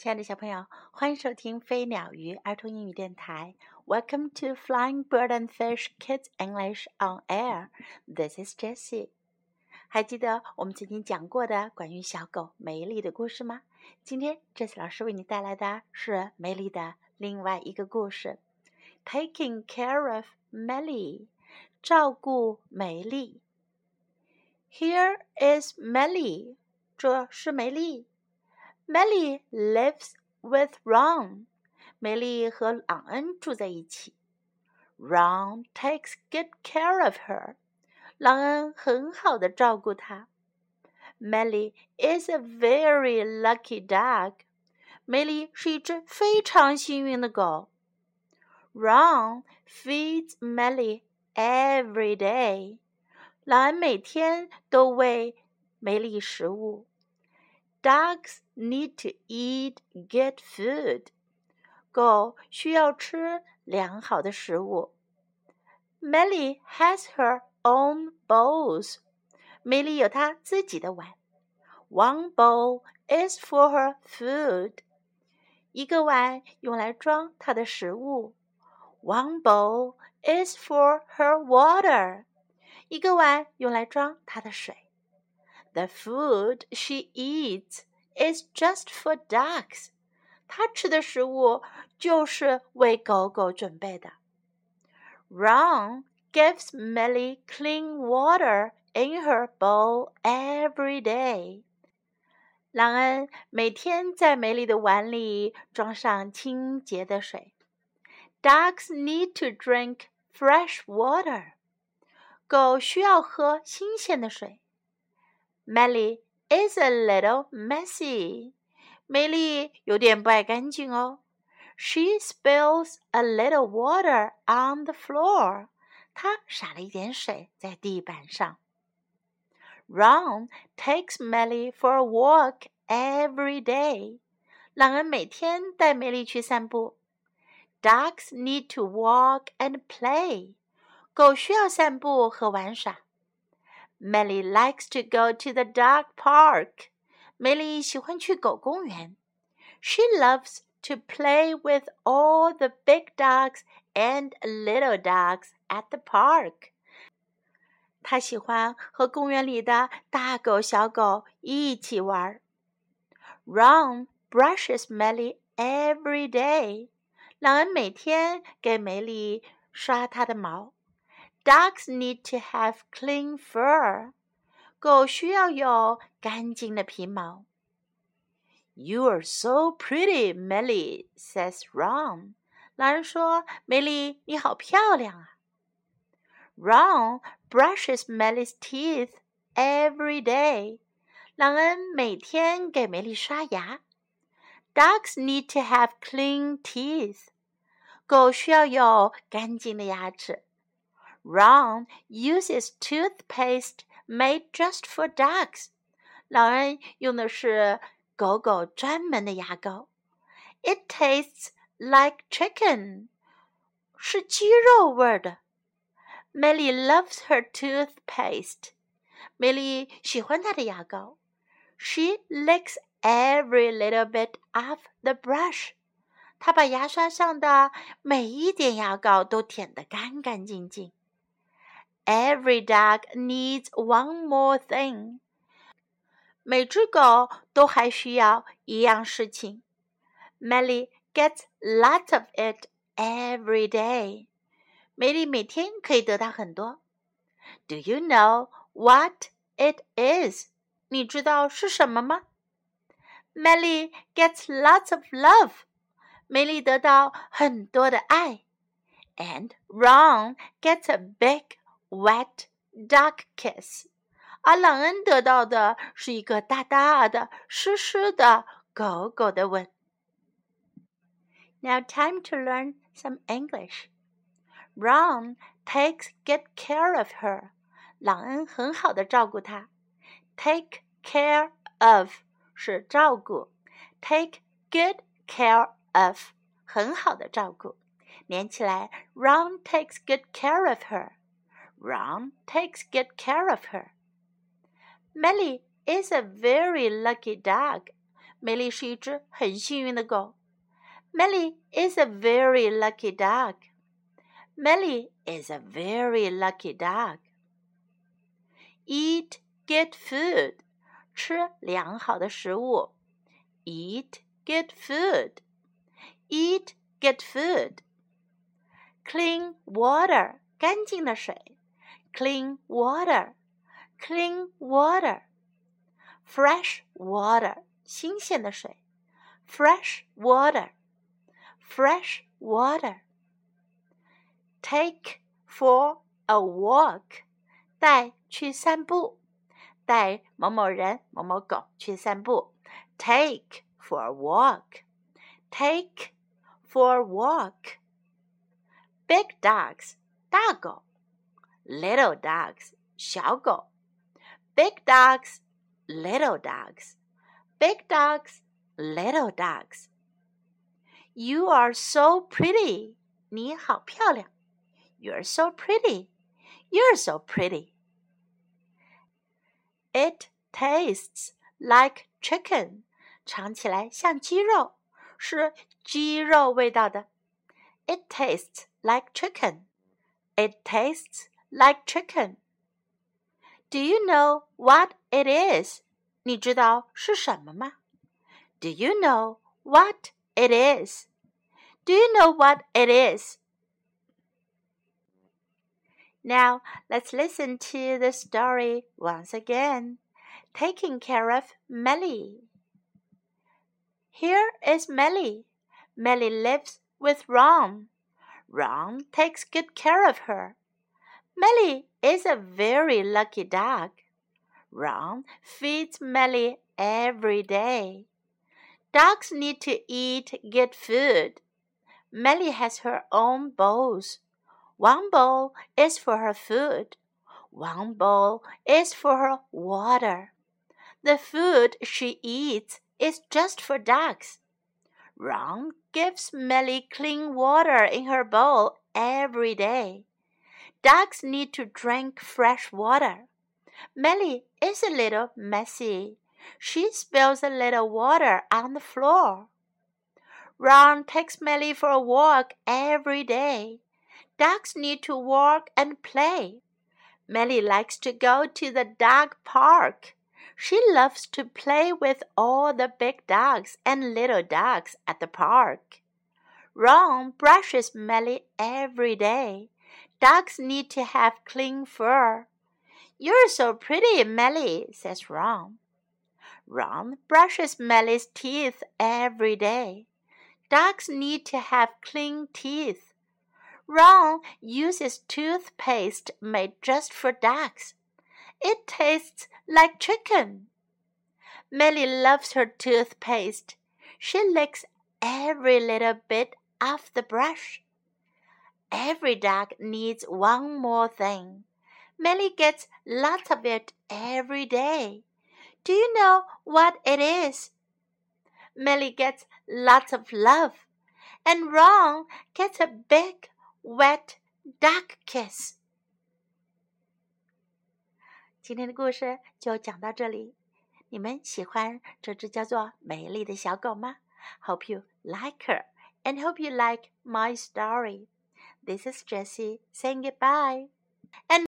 亲爱的小朋友，欢迎收听飞鸟鱼儿童英语电台。Welcome to Flying Bird and Fish Kids English on Air. This is Jessie. 还记得我们曾经讲过的关于小狗梅丽的故事吗？今天 Jessie 老师为你带来的是梅丽的另外一个故事，Taking care of Melly，照顾梅丽。Here is Melly，这是梅丽。Meli lives with Ron. 梅丽和朗恩住在一起。Ron takes good care of her. 朗恩很好的照顾她。Meli is a very lucky dog. 梅丽是一只非常幸运的狗。Ron feeds Meli every day. 朗恩每天都喂梅丽食物。Dogs need to eat good food. 狗需要吃良好的食物。Meli has her own bowls. 梅里有她自己的碗。One bowl is for her food. 一个碗用来装她的食物。One bowl is for her water. 一个碗用来装她的水。the food she eats is just for dogs。她吃的食物就是为狗狗准备的。Ron gives Meli clean water in her bowl every day。朗恩每天在梅丽的碗里装上清洁的水。Dogs need to drink fresh water。狗需要喝新鲜的水。Meli is a little messy. 梅丽有点不爱干净哦。She spills a little water on the floor. 她洒了一点水在地板上。Ron takes Meli for a walk every day. 朗恩每天带梅丽去散步。Dogs need to walk and play. 狗需要散步和玩耍。Meli likes to go to the dog park. Meli 喜欢去狗公园。She loves to play with all the big dogs and little dogs at the park. 她喜欢和公园里的大狗、小狗一起玩。Ron brushes Meli every day. 朗恩每天给梅丽刷她的毛。Dogs need to have clean fur. 狗需要有干净的皮毛。You are so pretty, Meli says Ron. 狼人说：“梅丽，你好漂亮啊。” Ron brushes Meli's teeth every day. 朗恩每天给梅丽刷牙。Dogs need to have clean teeth. 狗需要有干净的牙齿。Ron uses toothpaste made just for dogs。老人用的是狗狗专门的牙膏。It tastes like chicken. chicken，是鸡肉味的。Meli loves her toothpaste. Millie 喜欢她的牙膏。She licks every little bit of the brush. 她把牙刷上的每一点牙膏都舔得干干净净。Every dog needs one more thing. 每只狗都还需要一样事情。Meli gets lots of it every day. 梅里每天可以得到很多。Do you know what it is? 你知道是什么吗？Meli gets lots of love. 梅里得到很多的爱。And Ron gets a big wet duck kiss，而朗恩得到的是一个大大的、湿湿的狗狗的吻。Now time to learn some English. Ron takes good care of her. 朗恩很好的照顾她。Take care of 是照顾，take good care of 很好的照顾。连起来，Ron takes good care of her. Ron takes good care of her. Meli is a very lucky dog. 梅丽是一只很幸运的狗。Meli is a very lucky dog. Meli is a very lucky dog. Eat good food. 吃良好的食物。Eat good food. Eat good food. Clean water. 干净的水。Clean water. Clean water. Fresh water. 新鲜的水。Fresh water fresh water. Take for a walk，带去散步，带某某人、某某狗去散步。Take for a walk. Take for a walk. Big dogs，大狗。 Little dogs，小狗。Big dogs, little dogs. Big dogs, little dogs. You are so pretty. 你好漂亮。You're so pretty. You're so pretty. It tastes like chicken. 尝起来像鸡肉，是鸡肉味道的。It tastes like chicken. It tastes like chicken. Do you know what it is? 你知道是什么吗？Do you know what it is? Do you know what it is? Now let's listen to the story once again. Taking care of Meli. Here is Meli. Meli lives with Ron. Ron takes good care of her. Meli is a very lucky dog. Ron feeds Meli every day. Dogs need to eat good food. Meli has her own bowls. One bowl is for her food. One bowl is for her water. The food she eats is just for dogs. Ron gives Meli clean water in her bowl every day. Dogs need to drink fresh water. Meli is a little messy. She spills a little water on the floor. Ron takes Meli for a walk every day. Dogs need to walk and play. Meli likes to go to the dog park. She loves to play with all the big dogs and little dogs at the park. Ron brushes Meli every day. Dogs need to have clean fur. You're so pretty, Meli, says Ron. Ron brushes Meli's teeth every day. Dogs need to have clean teeth. Ron uses toothpaste made just for dogs. It tastes like chicken. Meli loves her toothpaste. She licks every little bit off the brush. Every dog needs one more thing. Meli gets lots of it every day. Do you know what it is? Meli gets lots of love, and Ron gets a big, wet duck kiss. 今天的故事就讲到这里，你们喜欢这只叫做美丽的小狗吗？Hope you like her and hope you like my story. This is Jessie saying goodbye. And